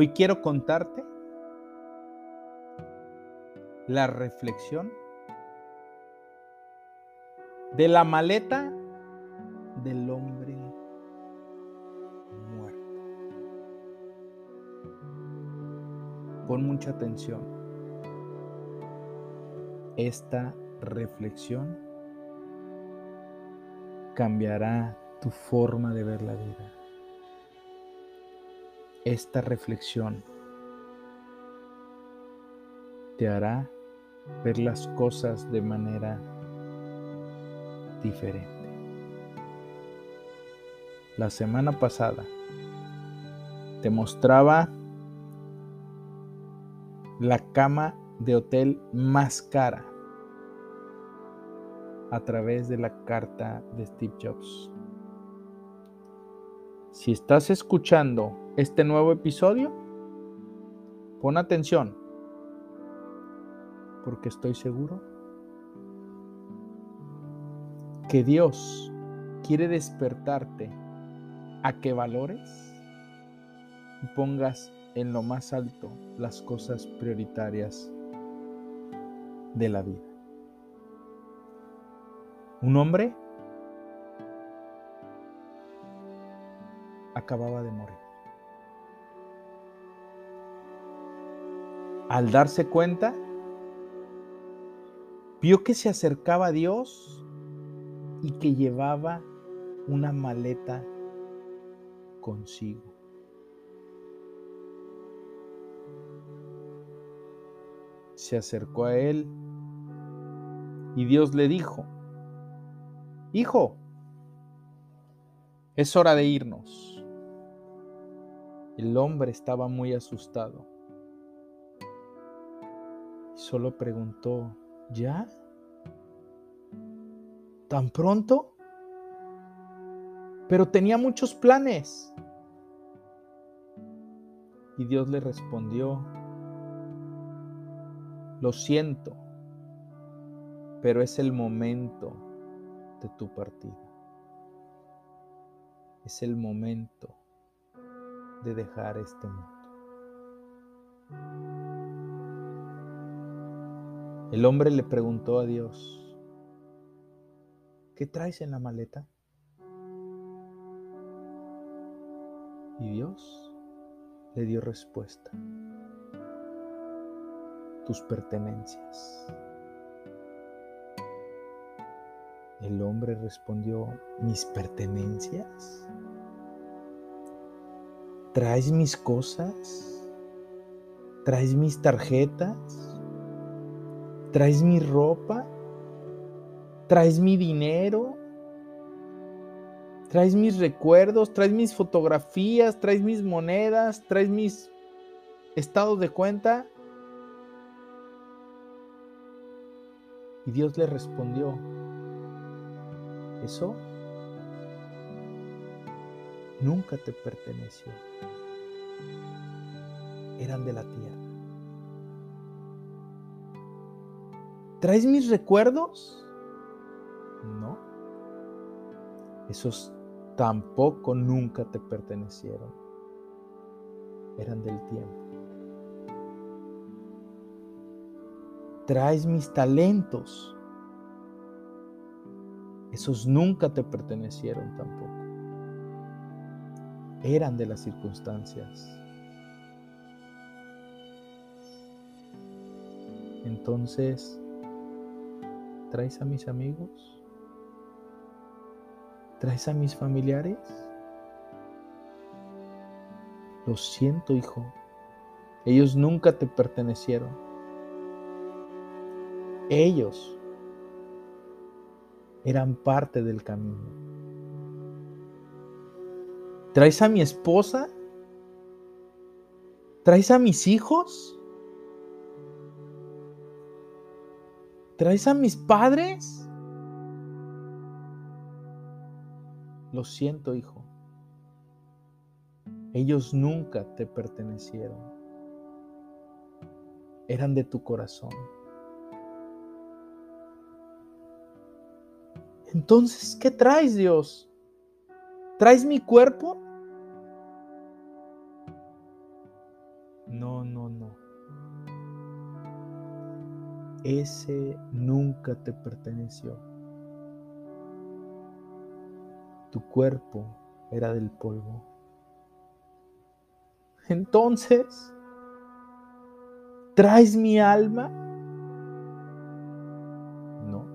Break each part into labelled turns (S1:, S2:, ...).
S1: Hoy quiero contarte la reflexión de la maleta del hombre muerto. Pon mucha atención. Esta reflexión cambiará tu forma de ver la vida esta reflexión te hará ver las cosas de manera diferente. La semana pasada te mostraba la cama de hotel más cara a través de la carta de Steve Jobs. Si estás escuchando este nuevo episodio, pon atención, porque estoy seguro que Dios quiere despertarte a que valores y pongas en lo más alto las cosas prioritarias de la vida. Un hombre acababa de morir. Al darse cuenta, vio que se acercaba a Dios y que llevaba una maleta consigo. Se acercó a él y Dios le dijo, Hijo, es hora de irnos. El hombre estaba muy asustado. Y solo preguntó, ¿ya? ¿Tan pronto? Pero tenía muchos planes. Y Dios le respondió, lo siento, pero es el momento de tu partida. Es el momento de dejar este mundo. El hombre le preguntó a Dios, ¿qué traes en la maleta? Y Dios le dio respuesta, tus pertenencias. El hombre respondió, ¿mis pertenencias? ¿Traes mis cosas? ¿Traes mis tarjetas? ¿Traes mi ropa? ¿Traes mi dinero? ¿Traes mis recuerdos? ¿Traes mis fotografías? ¿Traes mis monedas? ¿Traes mis estados de cuenta? Y Dios le respondió, eso nunca te perteneció eran de la tierra. ¿Traes mis recuerdos? No. Esos tampoco nunca te pertenecieron. Eran del tiempo. ¿Traes mis talentos? Esos nunca te pertenecieron tampoco. Eran de las circunstancias. Entonces, ¿traes a mis amigos? ¿Traes a mis familiares? Lo siento, hijo. Ellos nunca te pertenecieron. Ellos eran parte del camino. ¿Traes a mi esposa? ¿Traes a mis hijos? ¿Traes a mis padres? Lo siento, hijo. Ellos nunca te pertenecieron. Eran de tu corazón. Entonces, ¿qué traes, Dios? ¿Traes mi cuerpo? No, no, no. Ese nunca te perteneció. Tu cuerpo era del polvo. Entonces, ¿traes mi alma? No.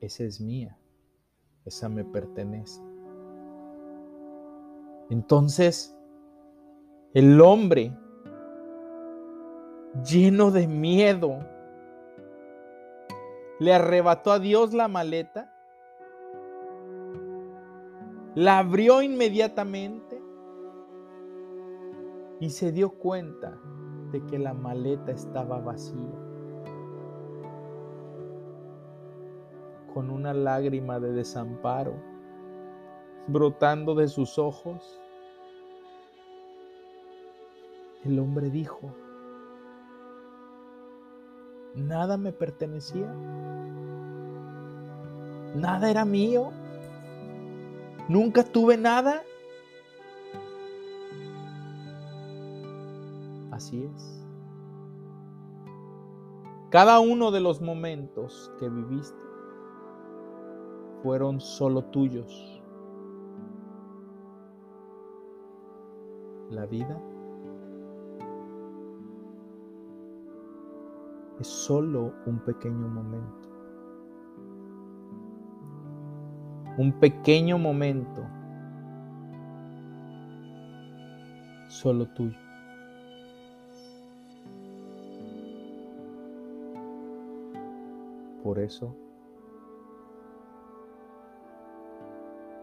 S1: Esa es mía. Esa me pertenece. Entonces, el hombre lleno de miedo le arrebató a Dios la maleta, la abrió inmediatamente y se dio cuenta de que la maleta estaba vacía. Con una lágrima de desamparo brotando de sus ojos, el hombre dijo, nada me pertenecía, nada era mío, nunca tuve nada. Así es. Cada uno de los momentos que viviste fueron solo tuyos. La vida es solo un pequeño momento. Un pequeño momento solo tuyo. Por eso,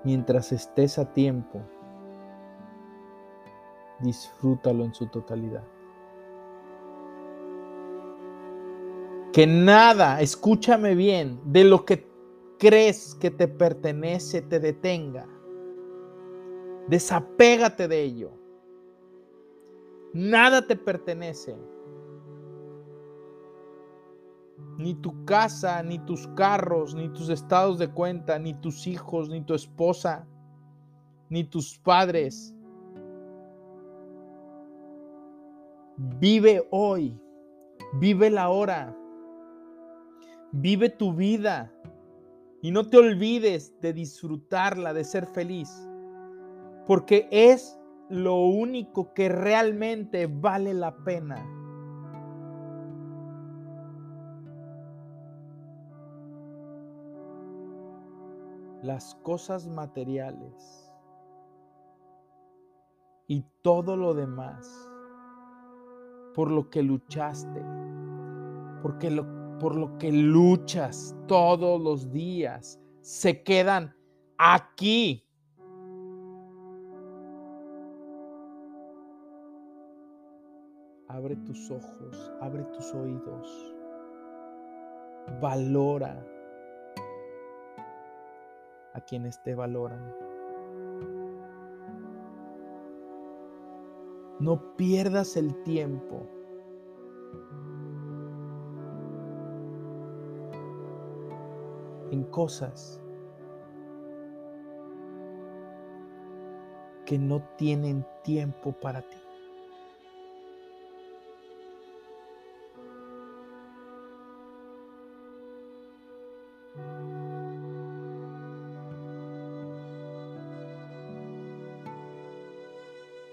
S1: mientras estés a tiempo, disfrútalo en su totalidad. Que nada, escúchame bien, de lo que crees que te pertenece te detenga. Desapégate de ello. Nada te pertenece. Ni tu casa, ni tus carros, ni tus estados de cuenta, ni tus hijos, ni tu esposa, ni tus padres. Vive hoy, vive la hora. Vive tu vida y no te olvides de disfrutarla, de ser feliz, porque es lo único que realmente vale la pena. Las cosas materiales y todo lo demás por lo que luchaste, porque lo por lo que luchas todos los días se quedan aquí. Abre tus ojos, abre tus oídos. Valora a quienes te valoran. No pierdas el tiempo en cosas que no tienen tiempo para ti.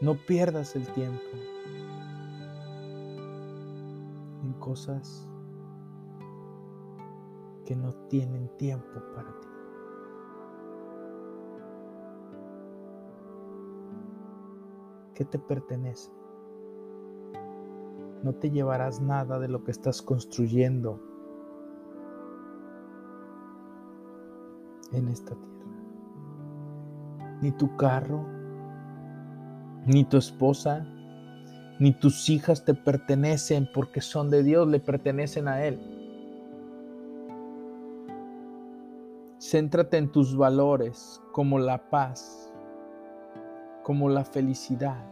S1: No pierdas el tiempo en cosas que no tienen tiempo para ti. ¿Qué te pertenece? No te llevarás nada de lo que estás construyendo en esta tierra. ni tu carro, ni tu esposa, ni tus hijas te pertenecen porque son de Dios, le pertenecen a Él. Céntrate en tus valores como la paz, como la felicidad,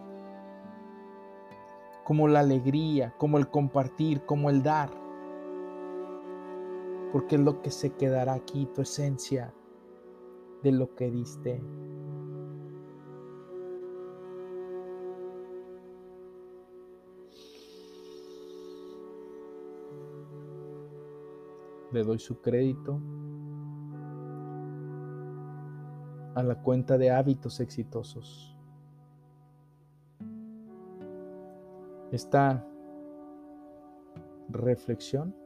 S1: como la alegría, como el compartir, como el dar. Porque es lo que se quedará aquí, tu esencia de lo que diste. Le doy su crédito a la cuenta de hábitos exitosos. Esta reflexión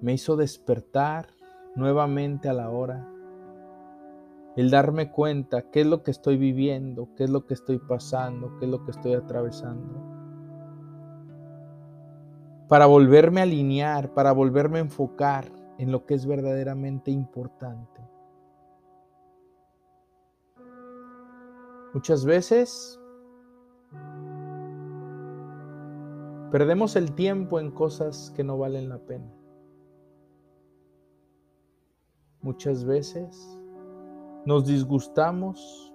S1: me hizo despertar nuevamente a la hora, el darme cuenta qué es lo que estoy viviendo, qué es lo que estoy pasando, qué es lo que estoy atravesando para volverme a alinear, para volverme a enfocar en lo que es verdaderamente importante. Muchas veces perdemos el tiempo en cosas que no valen la pena. Muchas veces nos disgustamos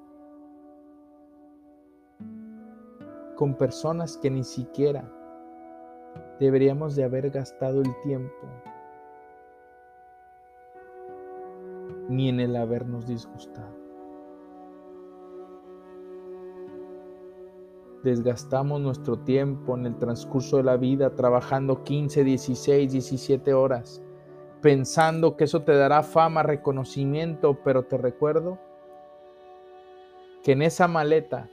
S1: con personas que ni siquiera deberíamos de haber gastado el tiempo ni en el habernos disgustado. Desgastamos nuestro tiempo en el transcurso de la vida trabajando 15, 16, 17 horas, pensando que eso te dará fama, reconocimiento, pero te recuerdo que en esa maleta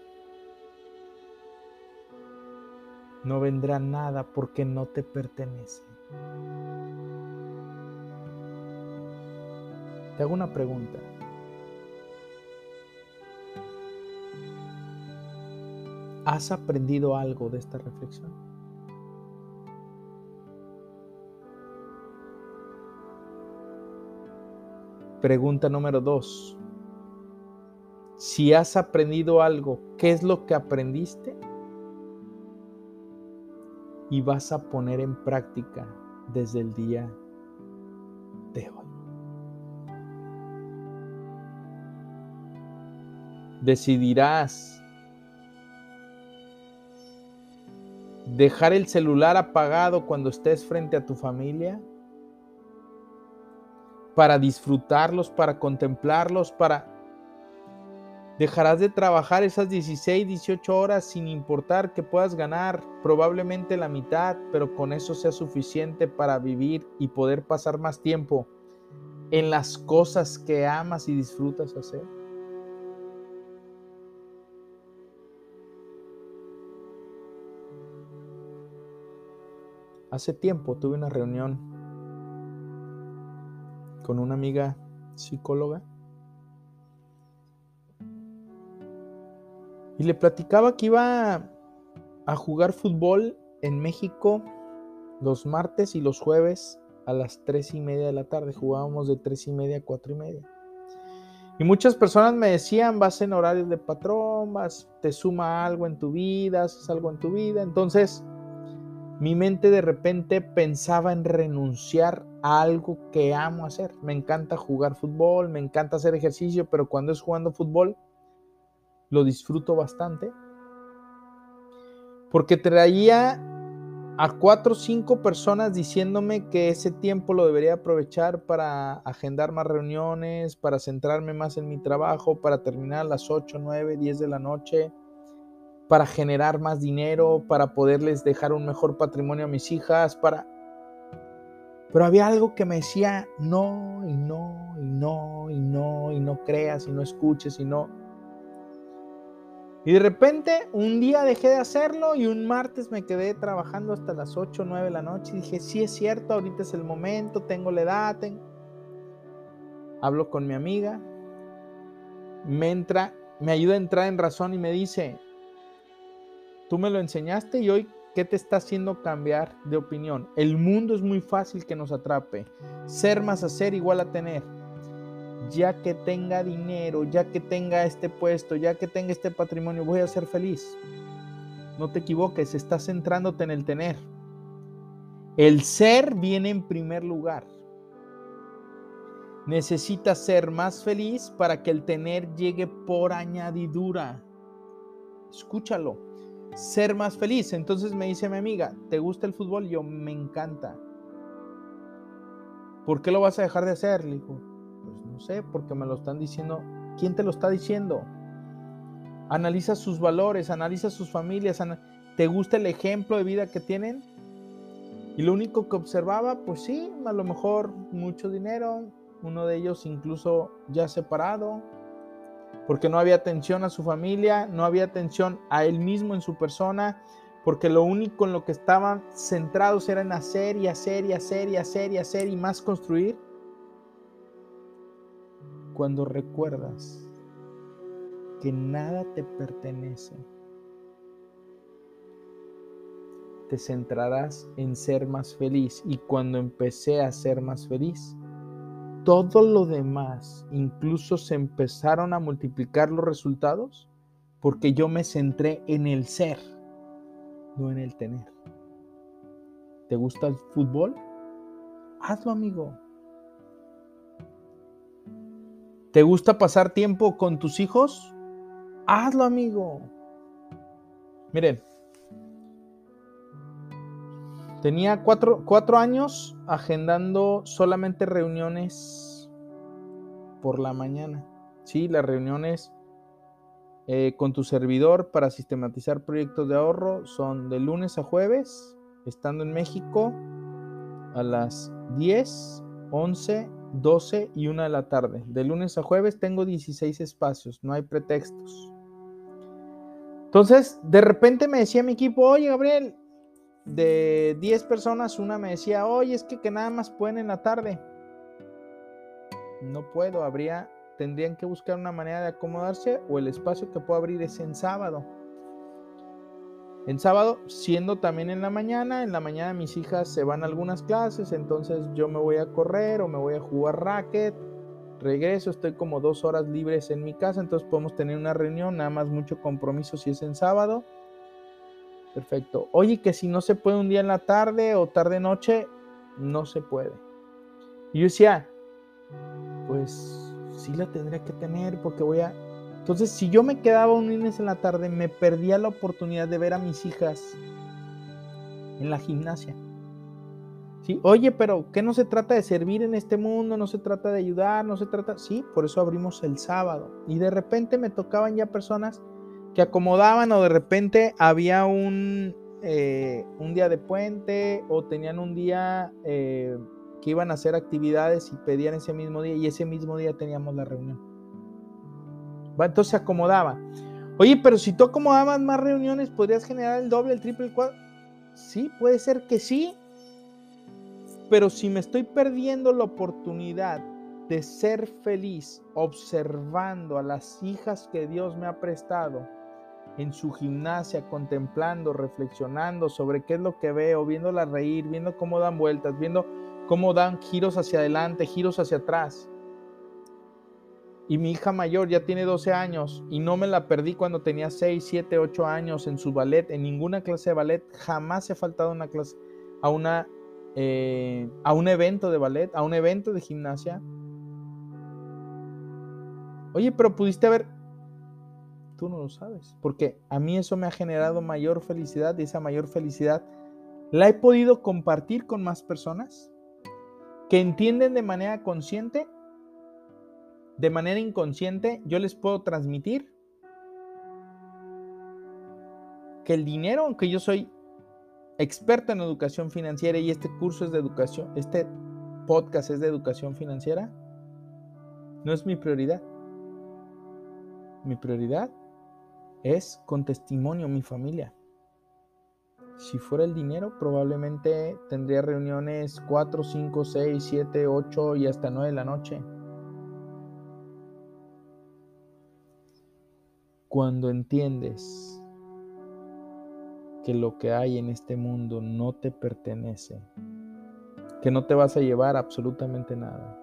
S1: no vendrá nada porque no te pertenece. Te hago una pregunta. ¿Has aprendido algo de esta reflexión? Pregunta número dos. Si has aprendido algo, ¿qué es lo que aprendiste? Y vas a poner en práctica desde el día de hoy. Decidirás dejar el celular apagado cuando estés frente a tu familia para disfrutarlos, para contemplarlos, para Dejarás de trabajar esas 16, 18 horas sin importar que puedas ganar probablemente la mitad, pero con eso sea suficiente para vivir y poder pasar más tiempo en las cosas que amas y disfrutas hacer. Hace tiempo tuve una reunión con una amiga psicóloga Y le platicaba que iba a jugar fútbol en México los martes y los jueves a las tres y media de la tarde. Jugábamos de tres y media a cuatro y media. Y muchas personas me decían, vas en horarios de patrón, vas, te suma algo en tu vida, haces algo en tu vida. Entonces, mi mente de repente pensaba en renunciar a algo que amo hacer. Me encanta jugar fútbol, me encanta hacer ejercicio, pero cuando es jugando fútbol, lo disfruto bastante, porque traía a cuatro o cinco personas diciéndome que ese tiempo lo debería aprovechar para agendar más reuniones, para centrarme más en mi trabajo, para terminar a las 8, 9, 10 de la noche, para generar más dinero, para poderles dejar un mejor patrimonio a mis hijas, para... Pero había algo que me decía, no, y no, y no, y no, y no creas, y no escuches, y no... Y de repente un día dejé de hacerlo y un martes me quedé trabajando hasta las 8 o 9 de la noche y dije, sí es cierto, ahorita es el momento, tengo la edad. Hablo con mi amiga, me entra, me ayuda a entrar en razón y me dice, tú me lo enseñaste y hoy
S2: ¿Qué te está haciendo cambiar de opinión? El mundo es muy fácil que nos atrape. Ser más hacer igual a tener. Ya que tenga dinero, ya que tenga este puesto, ya que tenga este patrimonio, voy a ser feliz. No te equivoques, estás centrándote en el tener. El ser viene en primer lugar. Necesitas ser más feliz para que el tener llegue por añadidura. Escúchalo ser más feliz. Entonces me dice mi amiga, ¿te gusta el fútbol? Yo, me encanta. ¿Por qué lo vas a dejar de hacer? Le no sé, porque me lo están diciendo. ¿Quién te lo está diciendo? Analiza sus valores, analiza sus familias. ¿Te gusta el ejemplo de vida que tienen? Y lo único que observaba, pues sí, a lo mejor mucho dinero, uno de ellos incluso ya separado, porque no había atención a su familia, no había atención a él mismo en su persona, porque lo único en lo que estaban centrados era en hacer y hacer y hacer y hacer y hacer y más construir. Cuando recuerdas que nada te pertenece, te centrarás en ser más feliz. Y cuando empecé a ser más feliz, todo lo demás, incluso se empezaron a multiplicar los resultados porque yo me centré en el ser, no en el tener. ¿Te gusta el fútbol? Hazlo, amigo. ¿Te gusta pasar tiempo con tus hijos? Hazlo, amigo. Miren, Tenía cuatro, años agendando solamente reuniones por la mañana. Sí, las reuniones eh, con tu servidor para sistematizar proyectos de ahorro son de lunes a jueves, estando en México a las 10, 11, 12 y 1 de la tarde. De lunes a jueves tengo 16 espacios, no hay pretextos. Entonces, de repente me decía mi equipo, oye Gabriel, de 10 personas, una me decía, oye, es que, que nada más pueden en la tarde. No puedo, habría, tendrían que buscar una manera de acomodarse o el espacio que puedo abrir es en sábado. En sábado, siendo también en la mañana, en la mañana mis hijas se van a algunas clases, entonces yo me voy a correr o me voy a jugar racket, regreso, estoy como dos horas libres en mi casa, entonces podemos tener una reunión, nada más mucho compromiso si es en sábado Perfecto. Oye, que si no se puede un día en la tarde o tarde noche, no se puede. Y yo decía, pues sí la tendría que tener porque voy a... Entonces, si yo me quedaba un lunes en la tarde, me perdía la oportunidad de ver a mis hijas en la gimnasia. Sí, oye, pero ¿qué no se trata de servir en este mundo? No se trata de ayudar, no se trata... Sí, por eso abrimos el sábado. Y de repente me tocaban ya personas que acomodaban o de repente había un, eh, un día de puente o tenían un día eh, que iban a hacer actividades y pedían ese mismo día y ese mismo día teníamos la reunión. Entonces se acomodaba. Oye, pero si tú acomodabas más reuniones, ¿podrías generar el doble, el triple, el cuadro? Sí, puede ser que sí. Pero si me estoy perdiendo la oportunidad de ser feliz observando a las hijas que Dios me ha prestado, en su gimnasia, contemplando, reflexionando sobre qué es lo que veo, viéndola reír, viendo cómo dan vueltas, viendo cómo dan giros hacia adelante, giros hacia atrás. Y mi hija mayor ya tiene 12 años y no me la perdí cuando tenía 6, 7, 8 años en su ballet, en ninguna clase de ballet. Jamás he faltado una clase, a, una, eh, a un evento de ballet, a un evento de gimnasia. Oye, pero pudiste haber Tú no lo sabes, porque a mí eso me ha generado mayor felicidad y esa mayor felicidad la he podido compartir con más personas que entienden de manera consciente, de manera inconsciente, yo les puedo transmitir que el dinero, aunque yo soy experto en educación financiera y este curso es de educación, este podcast es de educación financiera, no es mi prioridad. Mi prioridad es con testimonio mi familia. Si fuera el dinero, probablemente tendría reuniones 4, 5, 6, 7, 8 y hasta 9 de la noche. Cuando entiendes que lo que hay en este mundo no te pertenece, que no te vas a llevar absolutamente nada.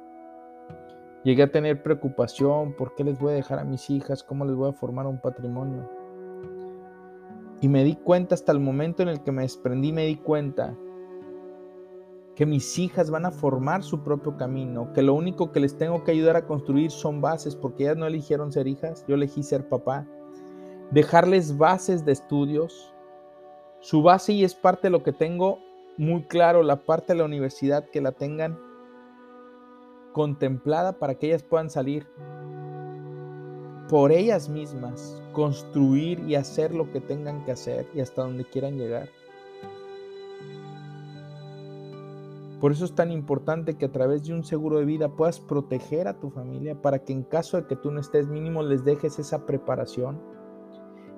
S2: Llegué a tener preocupación, ¿por qué les voy a dejar a mis hijas? ¿Cómo les voy a formar un patrimonio? Y me di cuenta hasta el momento en el que me desprendí, me di cuenta que mis hijas van a formar su propio camino, que lo único que les tengo que ayudar a construir son bases, porque ellas no eligieron ser hijas, yo elegí ser papá. Dejarles bases de estudios. Su base y es parte de lo que tengo muy claro, la parte de la universidad, que la tengan contemplada para que ellas puedan salir por ellas mismas, construir y hacer lo que tengan que hacer y hasta donde quieran llegar. Por eso es tan importante que a través de un seguro de vida puedas proteger a tu familia para que en caso de que tú no estés mínimo les dejes esa preparación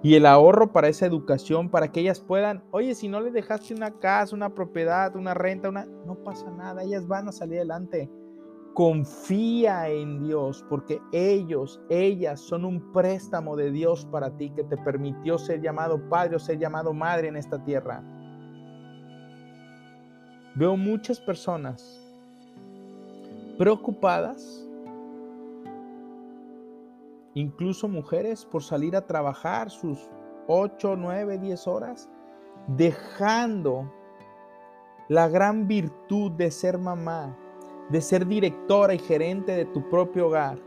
S2: y el ahorro para esa educación, para que ellas puedan, oye, si no le dejaste una casa, una propiedad, una renta, una, no pasa nada, ellas van a salir adelante. Confía en Dios porque ellos, ellas son un préstamo de Dios para ti que te permitió ser llamado padre o ser llamado madre en esta tierra. Veo muchas personas preocupadas, incluso mujeres, por salir a trabajar sus 8, 9, 10 horas, dejando la gran virtud de ser mamá, de ser directora y gerente de tu propio hogar,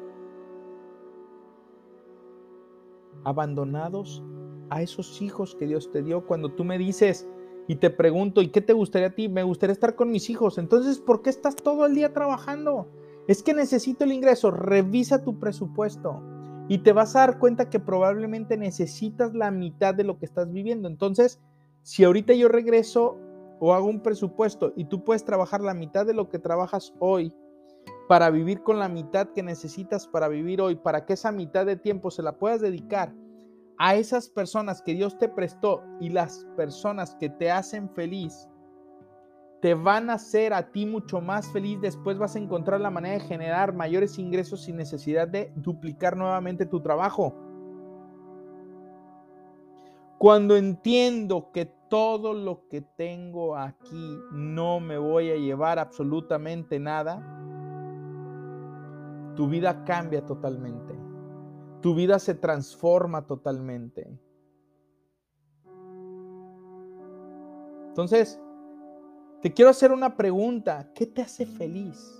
S2: abandonados a esos hijos que Dios te dio. Cuando tú me dices, y te pregunto, ¿y qué te gustaría a ti? Me gustaría estar con mis hijos. Entonces, ¿por qué estás todo el día trabajando? Es que necesito el ingreso. Revisa tu presupuesto y te vas a dar cuenta que probablemente necesitas la mitad de lo que estás viviendo. Entonces, si ahorita yo regreso o hago un presupuesto y tú puedes trabajar la mitad de lo que trabajas hoy para vivir con la mitad que necesitas para vivir hoy, para que esa mitad de tiempo se la puedas dedicar a esas personas que Dios te prestó y las personas que te hacen feliz, te van a hacer a ti mucho más feliz. Después vas a encontrar la manera de generar mayores ingresos sin necesidad de duplicar nuevamente tu trabajo. Cuando entiendo que todo lo que tengo aquí no me voy a llevar absolutamente nada, tu vida cambia totalmente tu vida se transforma totalmente. Entonces, te quiero hacer una pregunta. ¿Qué te hace feliz?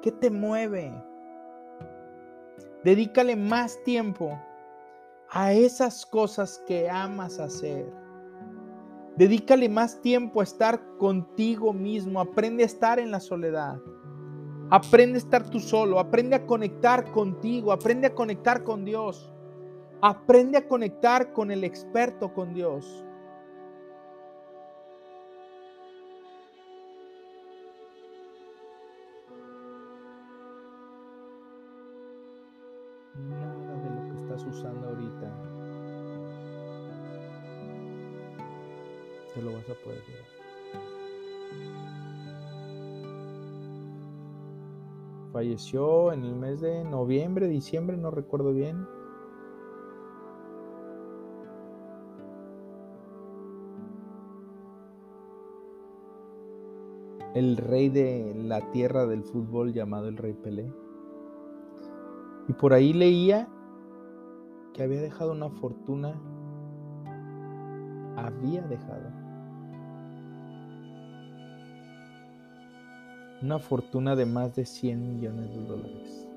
S2: ¿Qué te mueve? Dedícale más tiempo a esas cosas que amas hacer. Dedícale más tiempo a estar contigo mismo. Aprende a estar en la soledad. Aprende a estar tú solo, aprende a conectar contigo, aprende a conectar con Dios. Aprende a conectar con el experto, con Dios. Te lo vas a poder llevar. Falleció en el mes de noviembre, diciembre, no recuerdo bien. El rey de la tierra del fútbol llamado el rey Pelé. Y por ahí leía que había dejado una fortuna. Había dejado una fortuna de más de 100 millones de dólares.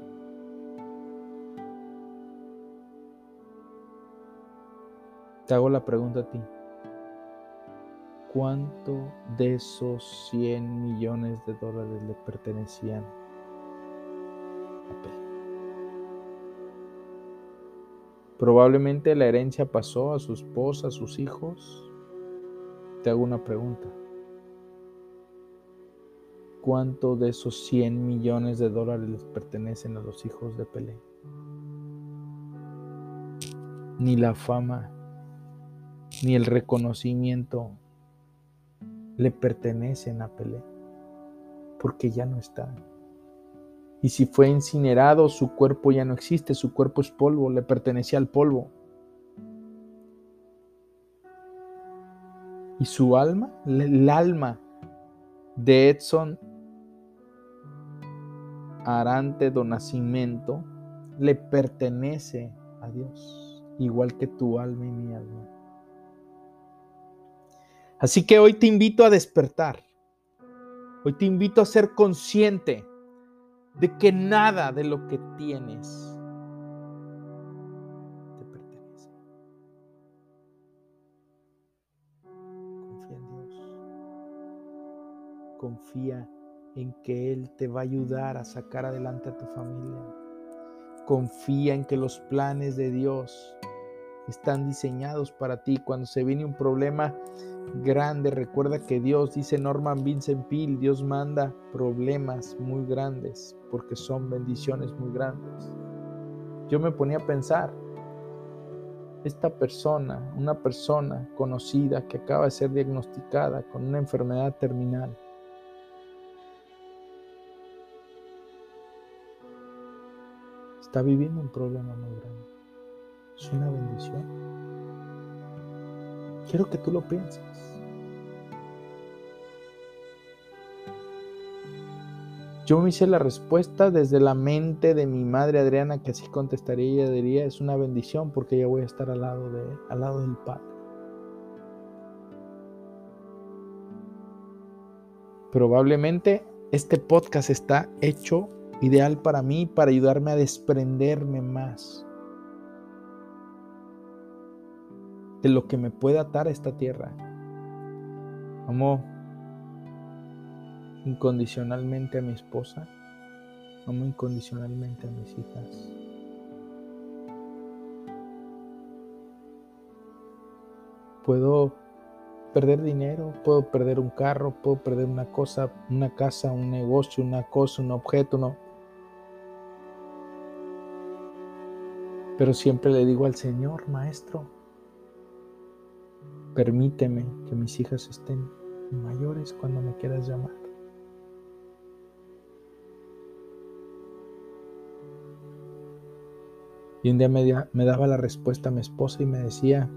S2: Te hago la pregunta a ti. ¿Cuánto de esos 100 millones de dólares le pertenecían a? Probablemente la herencia pasó a su esposa, a sus hijos. Te hago una pregunta cuánto de esos 100 millones de dólares les pertenecen a los hijos de Pelé. Ni la fama, ni el reconocimiento le pertenecen a Pelé, porque ya no está. Y si fue incinerado, su cuerpo ya no existe, su cuerpo es polvo, le pertenecía al polvo. Y su alma, el alma de Edson Arante do Nascimento, le pertenece a Dios, igual que tu alma y mi alma. Así que hoy te invito a despertar. Hoy te invito a ser consciente de que nada de lo que tienes te pertenece. Confía en Dios. Confía en que Él te va a ayudar a sacar adelante a tu familia. Confía en que los planes de Dios están diseñados para ti. Cuando se viene un problema grande, recuerda que Dios, dice Norman Vincent Peale, Dios manda problemas muy grandes porque son bendiciones muy grandes. Yo me ponía a pensar, esta persona, una persona conocida que acaba de ser diagnosticada con una enfermedad terminal, está viviendo un problema muy grande. Es una bendición. Quiero que tú lo pienses. Yo me hice la respuesta desde la mente de mi madre Adriana, que así contestaría y diría, es una bendición porque ya voy a estar al lado, de, al lado del Padre. Probablemente este podcast está hecho ideal para mí, para ayudarme a desprenderme más de lo que me pueda atar a esta tierra. Amo incondicionalmente a mi esposa, amo incondicionalmente a mis hijas. Puedo perder dinero, puedo perder un carro, puedo perder una cosa, una casa, un negocio, una cosa, un objeto, no. Pero siempre le digo al Señor, Maestro, permíteme que mis hijas estén mayores cuando me quieras llamar. Y un día me, me, daba la respuesta a mi esposa y me decía,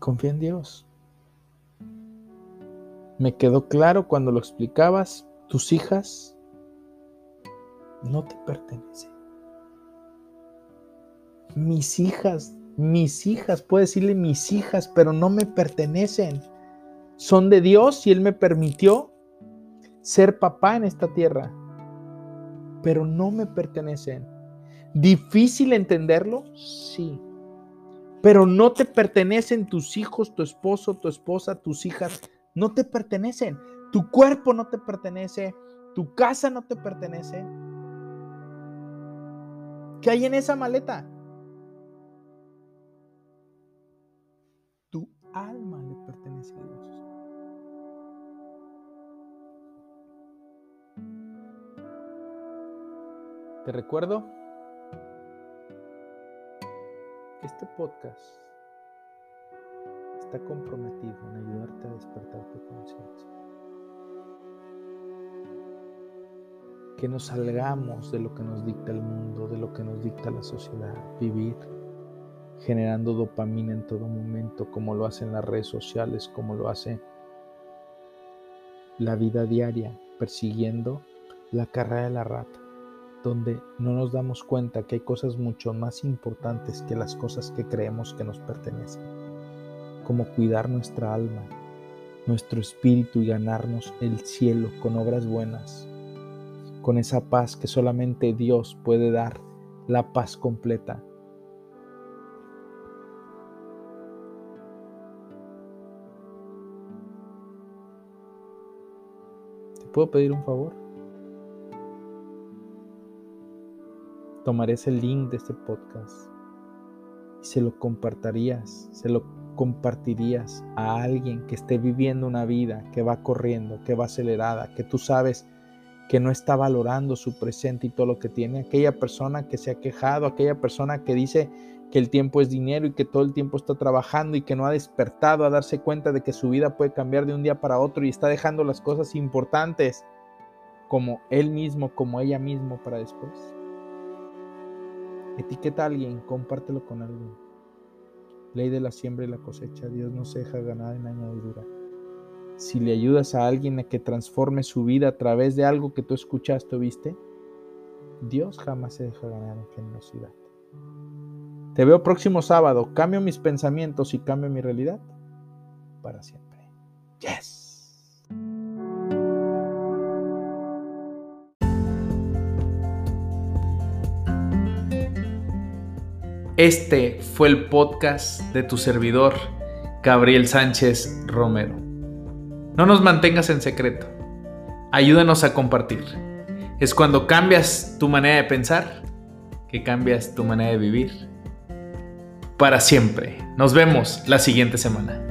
S2: confía en Dios. Me quedó claro cuando lo explicabas, tus hijas no te pertenece. Mis hijas, mis hijas, puedo decirle mis hijas, pero no me pertenecen. Son de Dios y Él me permitió ser papá en esta tierra, pero no me pertenecen. ¿Difícil entenderlo? Sí. Pero no te pertenecen tus hijos, tu esposo, tu esposa, tus hijas. No te pertenecen. Tu cuerpo no te pertenece. Tu casa no te pertenece. ¿Qué hay en esa maleta? Tu alma le pertenece a Dios. Te recuerdo que este podcast está comprometido en ayudarte a despertar tu conciencia. Que nos salgamos de lo que nos dicta el mundo, de lo que nos dicta la sociedad, vivir generando dopamina en todo momento, como lo hacen las redes sociales, como lo hace la vida diaria, persiguiendo la carrera de la rata, donde no nos damos cuenta que hay cosas mucho más importantes que las cosas que creemos que nos pertenecen, como cuidar nuestra alma, nuestro espíritu y ganarnos el cielo con obras buenas, con esa paz que solamente Dios puede dar, la paz completa. ¿Te puedo pedir un favor? Tomarías el link de este podcast y se lo compartirías, se lo compartirías a alguien que esté viviendo una vida que va corriendo, que va acelerada, que tú sabes que no está valorando su presente y todo lo que tiene, aquella persona que se ha quejado, aquella persona que dice que el tiempo es dinero y que todo el tiempo está trabajando y que no ha despertado a darse cuenta de que su vida puede cambiar de un día para otro y está dejando las cosas importantes como él mismo, como ella mismo para después. Etiqueta a alguien, compártelo con alguien. Ley de la siembra y la cosecha. Dios no se deja ganar en añadidura. Si le ayudas a alguien a que transforme su vida a través de algo que tú escuchaste o viste, Dios jamás se deja ganar en generosidad. Te veo próximo sábado. Cambio mis pensamientos y cambio mi realidad para siempre. Yes.
S1: Este fue el podcast de tu servidor, Gabriel Sánchez Romero. No nos mantengas en secreto. Ayúdanos a compartir. Es cuando cambias tu manera de pensar que cambias tu manera de vivir. Para siempre. Nos vemos la siguiente semana.